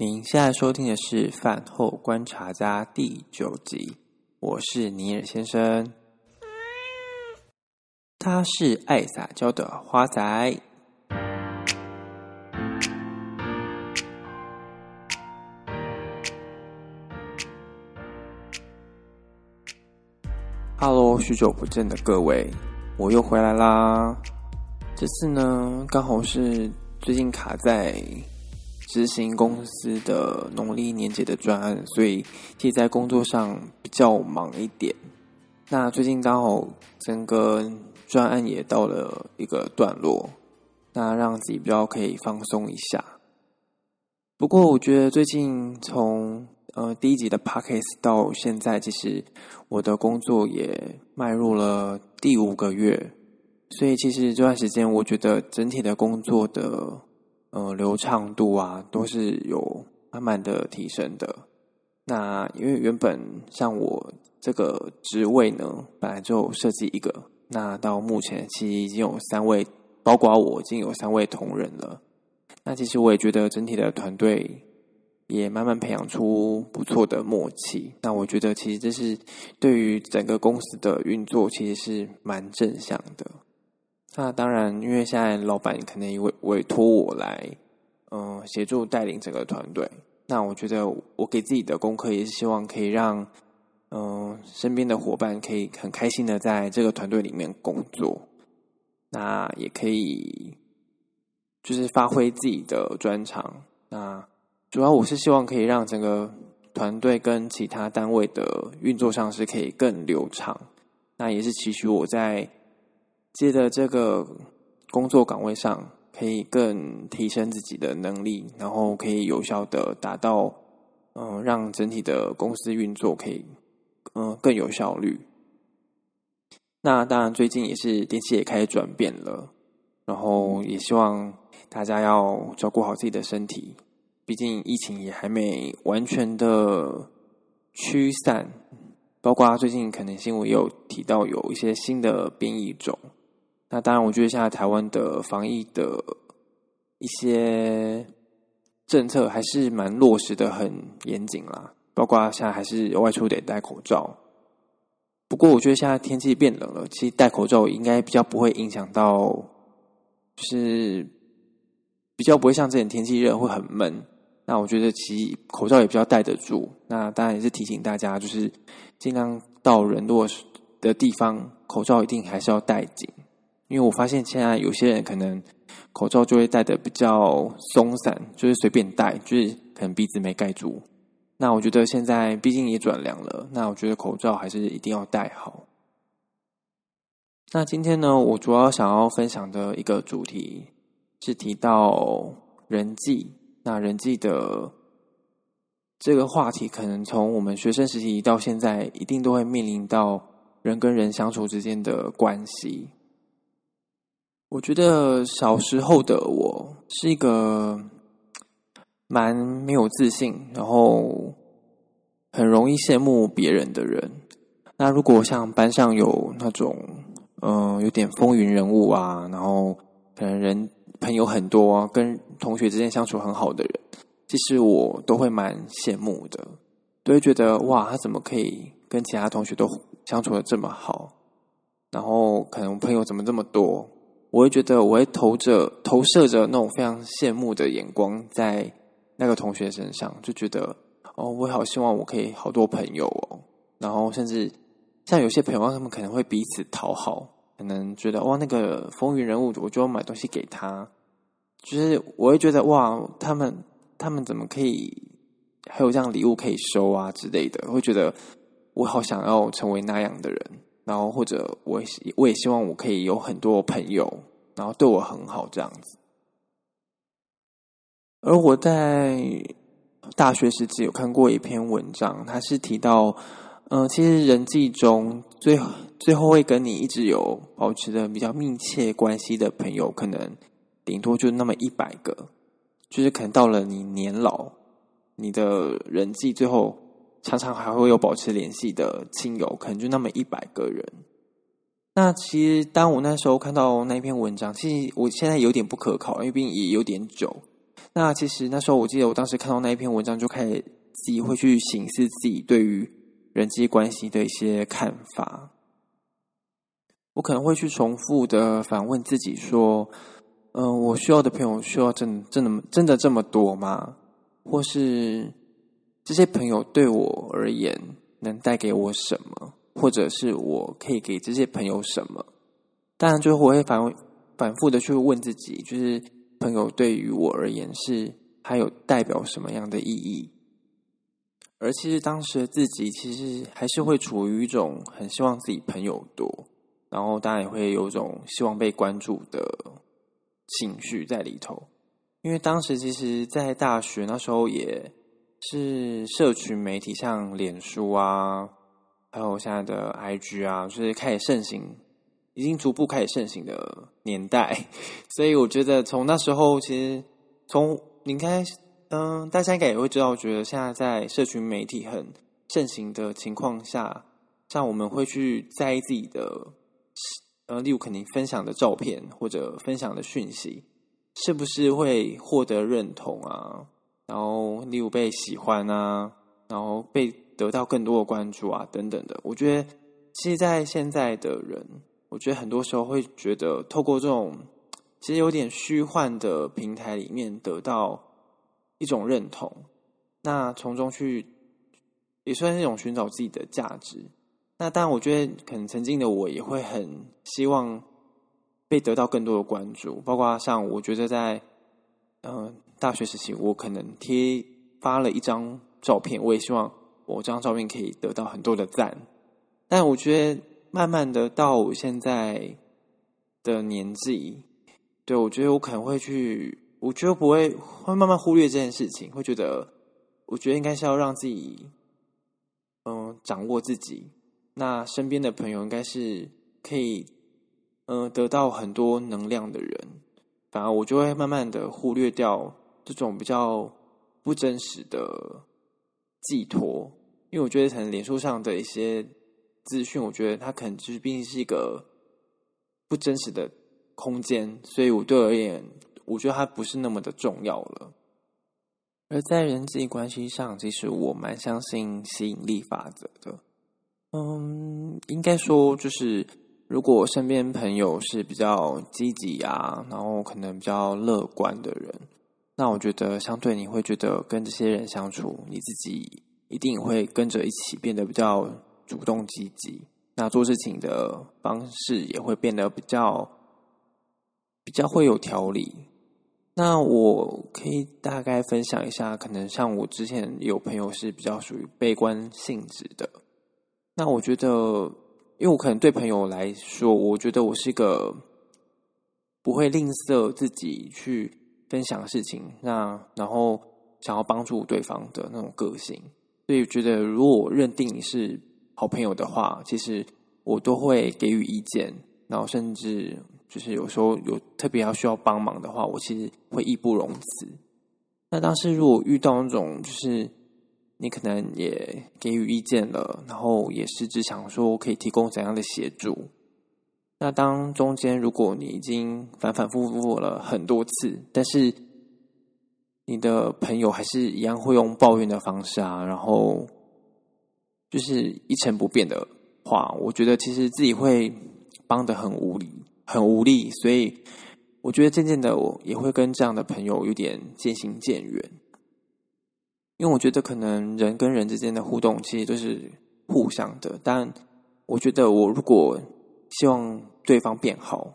您现在收听的是《饭后观察家》第九集，我是尼尔先生，他是爱撒娇的花仔。哈喽，许久不见的各位，我又回来啦。这次呢，刚好是最近卡在。执行公司的农历年节的专案，所以其实在工作上比较忙一点。那最近刚好整个专案也到了一个段落，那让自己比较可以放松一下。不过我觉得最近从呃第一集的 Podcast 到现在，其实我的工作也迈入了第五个月，所以其实这段时间我觉得整体的工作的。呃，流畅度啊，都是有慢慢的提升的。那因为原本像我这个职位呢，本来就设计一个，那到目前其实已经有三位，包括我已经有三位同仁了。那其实我也觉得整体的团队也慢慢培养出不错的默契。那我觉得其实这是对于整个公司的运作，其实是蛮正向的。那当然，因为现在老板可能委委托我来，嗯、协助带领整个团队。那我觉得我给自己的功课也是希望可以让，嗯、身边的伙伴可以很开心的在这个团队里面工作。那也可以，就是发挥自己的专长。那主要我是希望可以让整个团队跟其他单位的运作上是可以更流畅。那也是期许我在。接着这个工作岗位上，可以更提升自己的能力，然后可以有效的达到，嗯，让整体的公司运作可以，嗯，更有效率。那当然，最近也是天气也开始转变了，然后也希望大家要照顾好自己的身体，毕竟疫情也还没完全的驱散，包括最近可能新闻也有提到有一些新的变异种。那当然，我觉得现在台湾的防疫的一些政策还是蛮落实的，很严谨啦。包括现在还是外出得戴口罩。不过，我觉得现在天气变冷了，其实戴口罩应该比较不会影响到，就是比较不会像之前天气热会很闷。那我觉得其实口罩也比较戴得住。那当然也是提醒大家，就是尽量到人多的地方，口罩一定还是要戴紧。因为我发现现在有些人可能口罩就会戴得比较松散，就是随便戴，就是可能鼻子没盖住。那我觉得现在毕竟也转凉了，那我觉得口罩还是一定要戴好。那今天呢，我主要想要分享的一个主题是提到人际。那人际的这个话题，可能从我们学生时期到现在，一定都会面临到人跟人相处之间的关系。我觉得小时候的我是一个蛮没有自信，然后很容易羡慕别人的人。那如果像班上有那种嗯、有点风云人物啊，然后可能人朋友很多啊，跟同学之间相处很好的人，其实我都会蛮羡慕的，都会觉得哇，他怎么可以跟其他同学都相处的这么好？然后可能朋友怎么这么多？我会觉得，我会投着、投射着那种非常羡慕的眼光在那个同学身上，就觉得哦，我好希望我可以好多朋友哦。然后甚至像有些朋友，他们可能会彼此讨好，可能觉得哇，那个风云人物，我就要买东西给他。就是我会觉得哇，他们他们怎么可以还有这样礼物可以收啊之类的？会觉得我好想要成为那样的人。然后或者我我也希望我可以有很多朋友，然后对我很好这样子。而我在大学时期有看过一篇文章，它是提到，嗯、其实人际中最最后会跟你一直有保持着比较密切关系的朋友，可能顶多就那么一百个，就是可能到了你年老，你的人际最后。常常还会有保持联系的亲友，可能就那么一百个人。那其实当我那时候看到那篇文章，其实我现在有点不可靠，因为毕竟也有点久。那其实那时候我记得我当时看到那一篇文章，就开始自己会去省思自己对于人际关系的一些看法。我可能会去重复的反问自己说：“嗯、我需要的朋友需要真真的真的这么多吗？或是这些朋友对我而言能带给我什么？或者是我可以给这些朋友什么？”当然，最后我会反反复的去问自己，就是朋友对于我而言是还有代表什么样的意义？而其实当时的自己其实还是会处于一种很希望自己朋友多。然后当然也会有一种希望被关注的情绪在里头，因为当时其实，在大学那时候也是社群媒体，像脸书啊，还有现在的 IG 啊，就是开始盛行，已经逐步开始盛行的年代。所以我觉得从那时候，其实从你应嗯，大家应该也会知道，我觉得现在在社群媒体很盛行的情况下，像我们会去在意自己的。呃，例如肯定分享的照片或者分享的讯息，是不是会获得认同啊？然后，例如被喜欢啊，然后被得到更多的关注啊，等等的。我觉得，其实，在现在的人，我觉得很多时候会觉得，透过这种其实有点虚幻的平台里面得到一种认同，那从中去也算是一种寻找自己的价值。那当然，我觉得可能曾经的我也会很希望被得到更多的关注，包括像我觉得在嗯、大学时期，我可能贴发了一张照片，我也希望我这张照片可以得到很多的赞。但我觉得慢慢的到我现在的年纪，对，我觉得我可能会去，我觉得不会会慢慢忽略这件事情，会觉得我觉得应该是要让自己嗯、掌握自己。那身边的朋友应该是可以，嗯、得到很多能量的人，反而我就会慢慢的忽略掉这种比较不真实的寄托，因为我觉得可能脸书上的一些资讯，我觉得它可能就是毕竟是一个不真实的空间，所以我对我而言，我觉得它不是那么的重要了。而在人际关系上，其实我蛮相信吸引力法则的。嗯，应该说就是，如果身边朋友是比较积极啊，然后可能比较乐观的人，那我觉得相对你会觉得跟这些人相处，你自己一定会跟着一起变得比较主动积极，那做事情的方式也会变得比较比较会有条理。那我可以大概分享一下，可能像我之前有朋友是比较属于悲观性质的。那我觉得，因为我可能对朋友来说，我觉得我是一个不会吝啬自己去分享事情，那然后想要帮助对方的那种个性。所以觉得，如果我认定你是好朋友的话，其实我都会给予意见，然后甚至就是有时候有特别要需要帮忙的话，我其实会义不容辞。那当时如果遇到那种就是。你可能也给予意见了，然后也是只想说可以提供怎样的协助。那当中间如果你已经反反复复了很多次，但是你的朋友还是一样会用抱怨的方式啊，然后就是一成不变的话，我觉得其实自己会帮得很无力，很无力。所以我觉得渐渐的，我也会跟这样的朋友有点渐行渐远。因为我觉得可能人跟人之间的互动其实都是互相的，但我觉得我如果希望对方变好，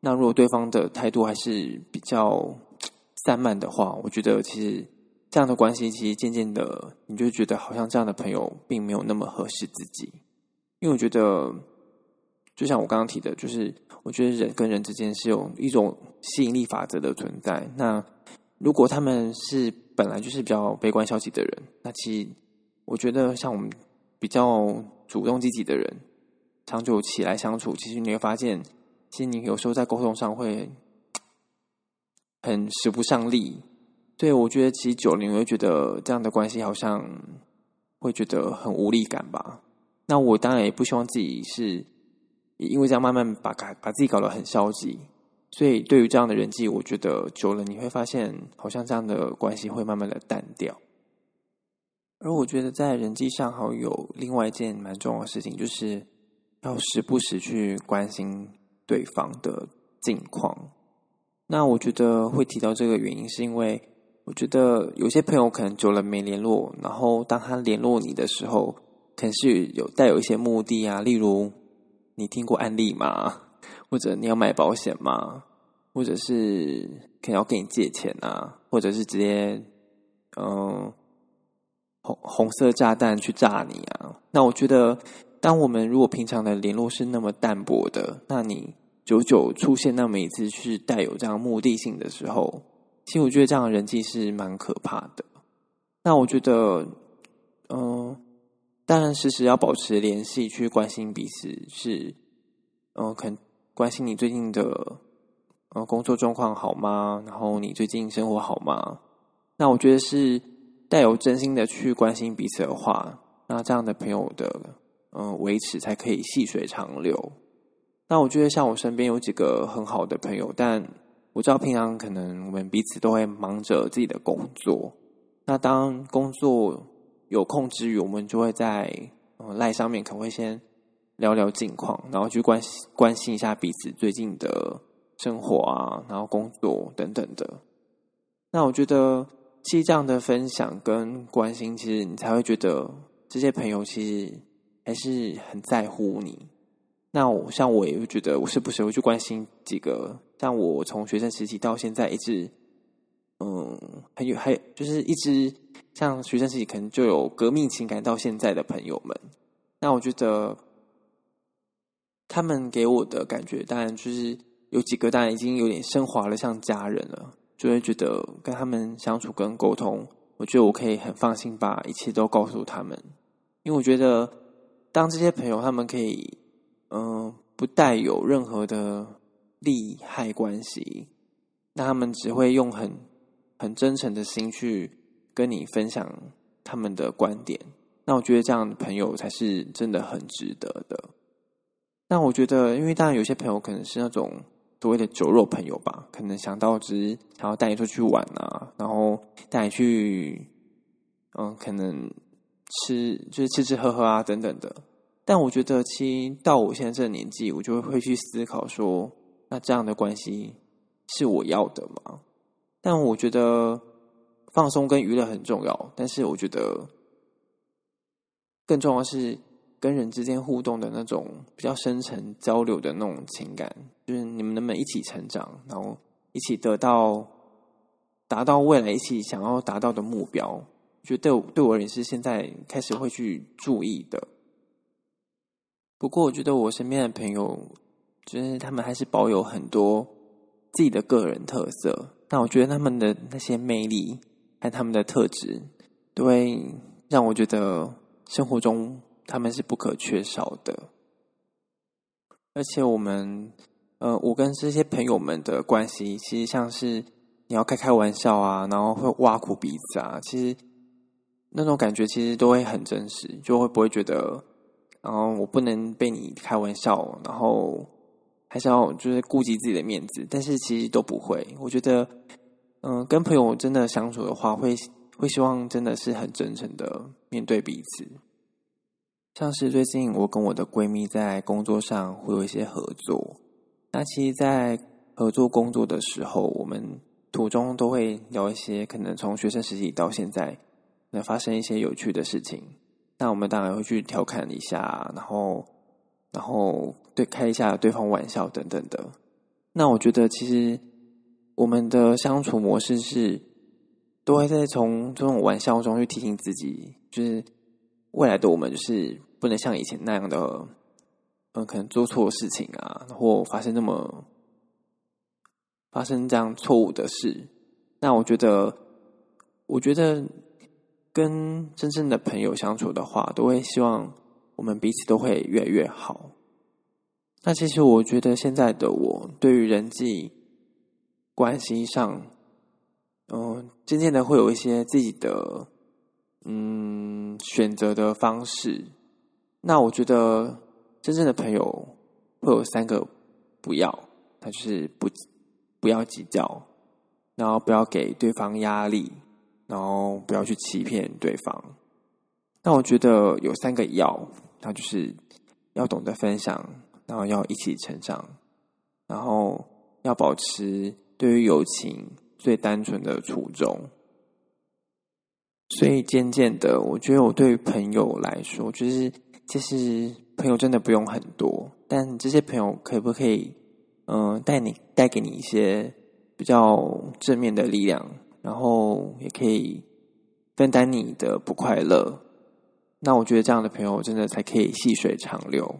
那如果对方的态度还是比较散漫的话，我觉得其实这样的关系其实渐渐的你就觉得好像这样的朋友并没有那么合适自己。因为我觉得，就像我刚刚提的，就是我觉得人跟人之间是有一种吸引力法则的存在。那如果他们是本来就是比较悲观消极的人，那其实我觉得像我们比较主动积极的人，长久起来相处，其实你会发现，其实你有时候在沟通上会很使不上力。对，我觉得其实久了你会觉得这样的关系好像会觉得很无力感吧。那我当然也不希望自己是因为这样慢慢把把自己搞得很消极。所以对于这样的人际，我觉得久了你会发现，好像这样的关系会慢慢的淡掉。而我觉得在人际上，还有另外一件蛮重要的事情，就是要时不时去关心对方的近况。那我觉得会提到这个原因，是因为我觉得有些朋友可能久了没联络，然后当他联络你的时候，可能是有带有一些目的啊，例如你听过案例吗？或者你要买保险吗？或者是可能要跟你借钱啊？或者是直接嗯红红色炸弹去炸你啊？那我觉得，当我们如果平常的联络是那么淡薄的，那你久久出现那么一次是带有这样目的性的时候，其实我觉得这样的人际是蛮可怕的。那我觉得，嗯，当然时时要保持联系，去关心彼此是，嗯，肯。关心你最近的呃工作状况好吗？然后你最近生活好吗？那我觉得是带有真心的去关心彼此的话，那这样的朋友的嗯、维持才可以细水长流。那我觉得像我身边有几个很好的朋友，但我知道平常可能我们彼此都会忙着自己的工作。那当工作有空之余，我们就会在嗯赖上面可能会先。聊聊近况，然后去关心关心一下彼此最近的生活啊，然后工作等等的。那我觉得，其实这样的分享跟关心，其实你才会觉得这些朋友其实还是很在乎你。那我像我也会觉得，我是不时会去关心几个，像我从学生时期到现在一直，嗯，还有还有就是一直像学生时期可能就有革命情感到现在的朋友们。那我觉得。他们给我的感觉，当然就是有几个，当然已经有点升华了，像家人了，就会觉得跟他们相处跟沟通，我觉得我可以很放心把一切都告诉他们，因为我觉得当这些朋友他们可以，嗯、不带有任何的利害关系，那他们只会用很很真诚的心去跟你分享他们的观点，那我觉得这样的朋友才是真的很值得的。但我觉得，因为当然有些朋友可能是那种所谓的酒肉朋友吧，可能想到只是想要带你出去玩啊，然后带你去，嗯，可能吃就是吃吃喝喝啊等等的。但我觉得，其实到我现在这个年纪，我就会去思考说，那这样的关系是我要的吗？但我觉得放松跟娱乐很重要，但是我觉得更重要是。跟人之间互动的那种比较深层交流的那种情感，就是你们能不能一起成长，然后一起得到达到未来一起想要达到的目标，觉得对我对我而言是现在开始会去注意的。不过，我觉得我身边的朋友，就是他们还是保有很多自己的个人特色。那我觉得他们的那些魅力和他们的特质，都会让我觉得生活中。他们是不可缺少的，而且我们，呃，我跟这些朋友们的关系，其实像是你要开开玩笑啊，然后会挖苦彼此啊，其实那种感觉其实都会很真实，就会不会觉得，然后我不能被你开玩笑，然后还是要就是顾及自己的面子，但是其实都不会。我觉得，嗯、跟朋友真的相处的话，会会希望真的是很真诚的面对彼此。像是最近我跟我的闺蜜在工作上会有一些合作，那其实，在合作工作的时候，我们途中都会聊一些可能从学生时期到现在，能发生一些有趣的事情。那我们当然会去调侃一下，然后，然后对开一下对方玩笑等等的。那我觉得，其实我们的相处模式是，都会在从这种玩笑中去提醒自己，就是。未来的我们就是不能像以前那样的，嗯，可能做错事情啊，或发生那么发生这样错误的事。那我觉得，我觉得跟真正的朋友相处的话，都会希望我们彼此都会越来越好。那其实我觉得现在的我，对于人际关系上，嗯，渐渐的会有一些自己的。嗯，选择的方式，那我觉得真正的朋友会有三个不要，那就是不不要计较，然后不要给对方压力，然后不要去欺骗对方。那我觉得有三个要，那就是要懂得分享，然后要一起成长，然后要保持对于友情最单纯的初衷。所以渐渐的，我觉得我对于朋友来说，就是其实朋友真的不用很多，但这些朋友可不可以，嗯、呃，带你带给你一些比较正面的力量，然后也可以分担你的不快乐。那我觉得这样的朋友真的才可以细水长流。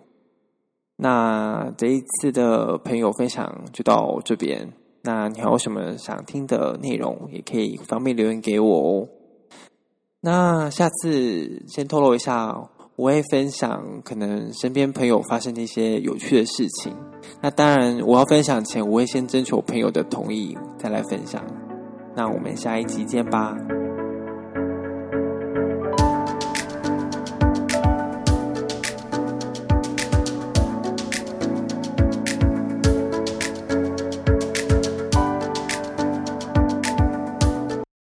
那这一次的朋友分享就到这边。那你还有什么想听的内容，也可以方便留言给我哦。那下次先透露一下，我会分享可能身边朋友发生的一些有趣的事情。那当然，我要分享前，我会先征求朋友的同意再来分享。那我们下一集见吧。